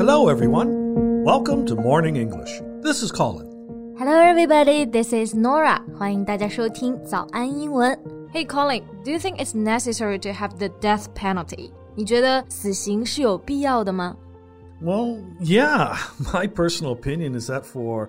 Hello, everyone. Welcome to Morning English. This is Colin. Hello, everybody. This is Norah. 欢迎大家收听早安英文。Hey, Colin. Do you think it's necessary to have the death penalty? 你觉得死刑是有必要的吗？Well, yeah. My personal opinion is that for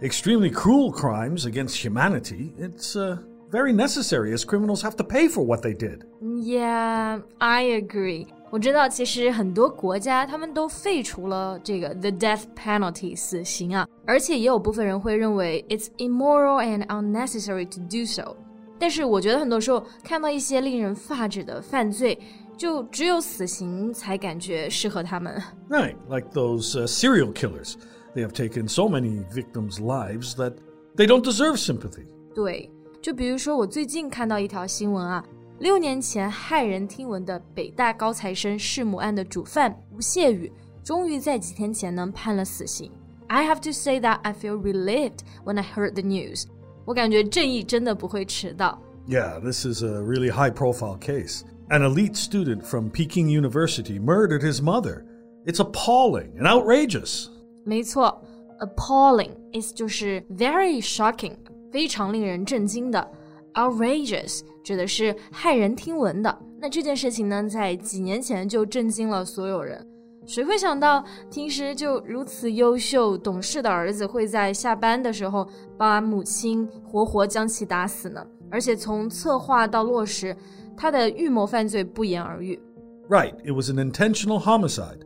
extremely cruel crimes against humanity, it's uh, very necessary as criminals have to pay for what they did. Mm, yeah, I agree. 我知道，其实很多国家他们都废除了这个 the death penalty 死刑啊，而且也有部分人会认为 it's immoral and unnecessary to do so。但是我觉得很多时候看到一些令人发指的犯罪，就只有死刑才感觉适合他们。 Right, like those uh, serial killers. They have taken so many victims' lives that they don't deserve sympathy. 对，就比如说我最近看到一条新闻啊， 六年前骇人听闻的北大高材生弑母案的主犯吴谢宇，终于在几天前呢判了死刑。I have to say that I feel relieved when I heard the news。我感觉正义真的不会迟到。 Yeah, this is a really high profile case. An elite student from Peking University murdered his mother. It's appalling and outrageous. 没错，appalling is 就是 very shocking，非常令人震惊的。 outrageous 指的是骇人听闻的。那这件事情呢，在几年前就震惊了所有人。谁会想到，平时就如此优秀懂事的儿子，会在下班的时候把母亲活活将其打死呢？而且从策划到落实，他的预谋犯罪不言而喻。 Right, it was an intentional homicide.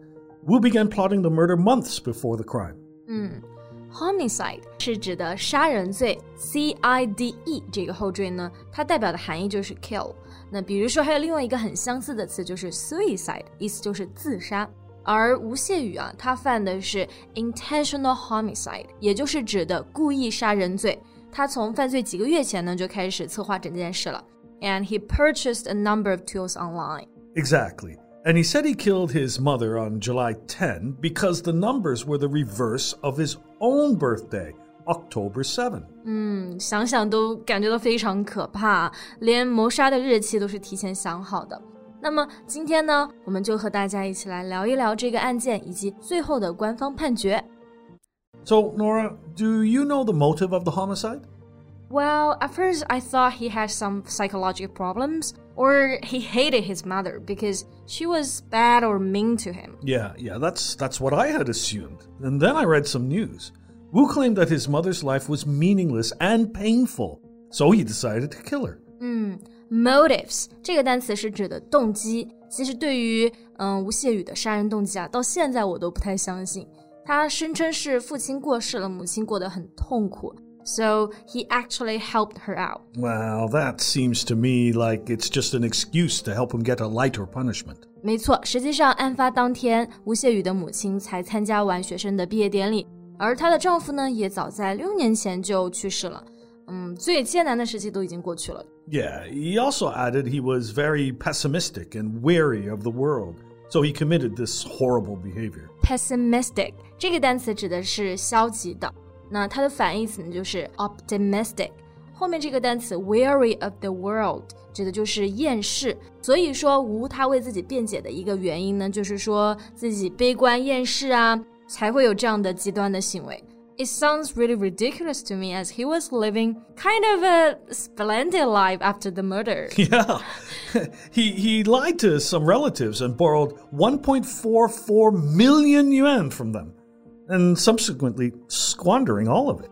Wu began plotting the murder months before the crime. Homicide 是指的杀人罪，C I D E 这个后缀呢，它代表的含义就是 kill。那比如说还有另外一个很相似的词就是 suicide，意思就是自杀。而吴谢宇啊，他犯的是 intentional homicide，也就是指的故意杀人罪。他从犯罪几个月前呢就开始策划整件事了。And he purchased a number of tools online. Exactly. And he said he killed his mother on July 10 because the numbers were the reverse of his own birthday. October 7. 嗯，想想都感觉到非常可怕，连谋杀的日期都是提前想好的。那么今天呢，我们就和大家一起来聊一聊这个案件以及最后的官方判决。So Norah, do you know the motive of the homicide? Well, at first I thought he had some psychological problems, or he hated his mother because she was bad or mean to him. Yeah, yeah, that's that's what I had assumed. And then I read some news. Wu claimed that his mother's life was meaningless and painful, so he decided to kill her. Motives 这个单词是指的动机。其实对于嗯吴谢宇的杀人动机啊，到现在我都不太相信。他声称是父亲过世了，母亲过得很痛苦 ，so he actually helped her out。 Well, that seems to me like it's just an excuse to help him get a lighter punishment. 没错，实际上案发当天，吴谢宇的母亲才参加完学生的毕业典礼，而她的丈夫呢，也早在六年前就去世了。嗯，最艰难的时期都已经过去了。 Yeah, he also added he was very pessimistic and wary of the world, so he committed this horrible behavior. pessimistic 这个单词指的是消极的， 那它的反义词呢就是 optimistic。后面这个单词 weary of the world 指的就是厌世，所以说吴他为自己辩解的一个原因呢，就是说自己悲观厌世啊，才会有这样的极端的行为。It sounds really ridiculous to me as he was living kind of a splendid life after the murder. Yeah. he he lied to some relatives and borrowed 1.44 million yuan from them, and subsequently squandering all of it.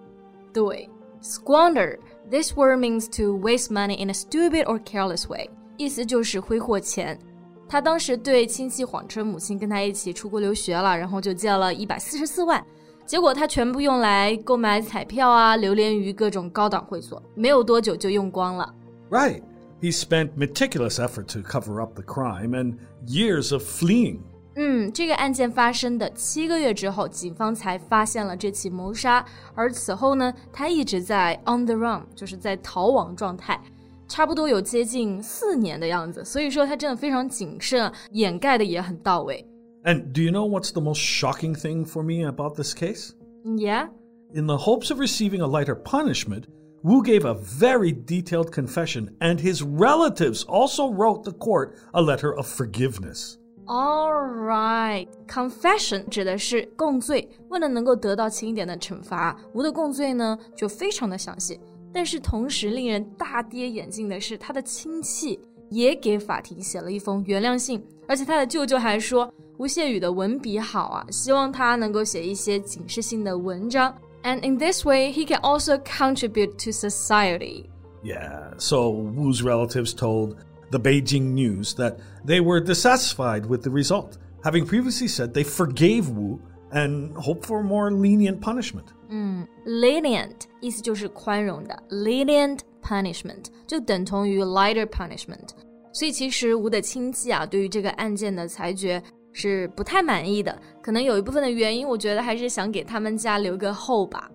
对，squander this word means to waste money in a stupid or careless way，意思就是挥霍钱。他当时对亲戚谎称母亲跟他一起出国留学了，然后就借了一百四十四万，结果他全部用来购买彩票啊，流连于各种高档会所，没有多久就用光了。 Right. He spent meticulous effort to cover up the crime and years of fleeing. 嗯，这个案件发生的七个月之后，警方才发现了这起谋杀。而此后呢，他一直在 on the run，就是在逃亡状态，差不多有接近四年的样子。所以说他真的非常谨慎，掩盖的也很到位。 And do you know what's the most shocking thing for me about this case? Yeah， In the hopes of receiving a lighter punishment, Wu gave a very detailed confession, and his relatives also wrote the court a letter of forgiveness. All right, confession 指的是供罪。为了能够得到轻一点的惩罚，吴的供罪呢就非常的详细。但是同时令人大跌眼镜的是，他的亲戚也给法庭写了一封原谅信，而且他的舅舅还说吴谢宇的文笔好啊，希望他能够写一些警示性的文章。And in this way, he can also contribute to society. Yeah, so Wu's relatives told the Beijing News that they were dissatisfied with the result, having previously said they forgave Wu and hoped for more lenient punishment. 嗯，lenient 意思就是宽容的，lenient punishment 就等同于 lighter punishment。所以其实吴的亲戚啊，对于这个案件的裁决是不太满意的。可能有一部分的原因，我觉得还是想给他们家留个后吧。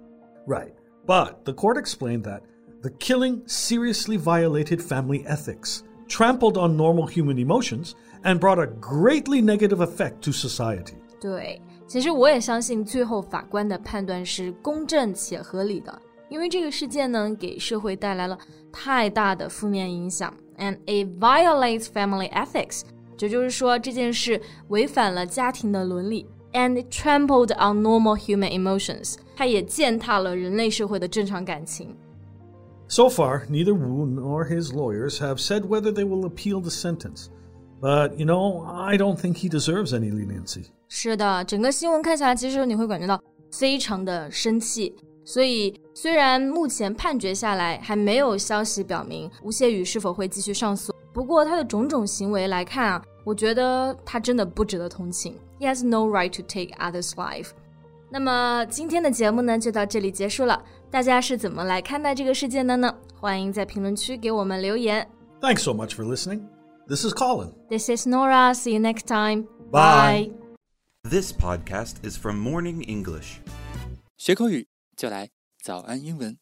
Right, but the court explained that the killing seriously violated family ethics trampled on normal human emotions, and brought a greatly negative effect to society. 对，其实我也相信最后法官的判断是公正且合理的，因为这个事件呢给社会带来了太大的负面影响，and it violates family ethics，这就是说这件事违反了家庭的伦理，and trampled on normal human emotions，它也践踏了人类社会的正常感情。 so far, neither Wu nor his lawyers have said whether they will appeal the sentence. But, you know, I don't think he deserves any leniency. 是的，整个新闻看起来，其实你会感觉到非常的生气。所以，虽然目前判决下来还没有消息表明吴谢宇是否会继续上诉，不过他的种种行为来看啊，我觉得他真的不值得同情。He has no right to take others' life. 那么今天的节目呢，就到这里结束了。 大家是怎么来看待这个事件的呢？欢迎在评论区给我们留言。Thanks so much for listening. This is Colin. This is Norah. See you next time. Bye. This podcast is from Morning English. 学口语就来早安英文。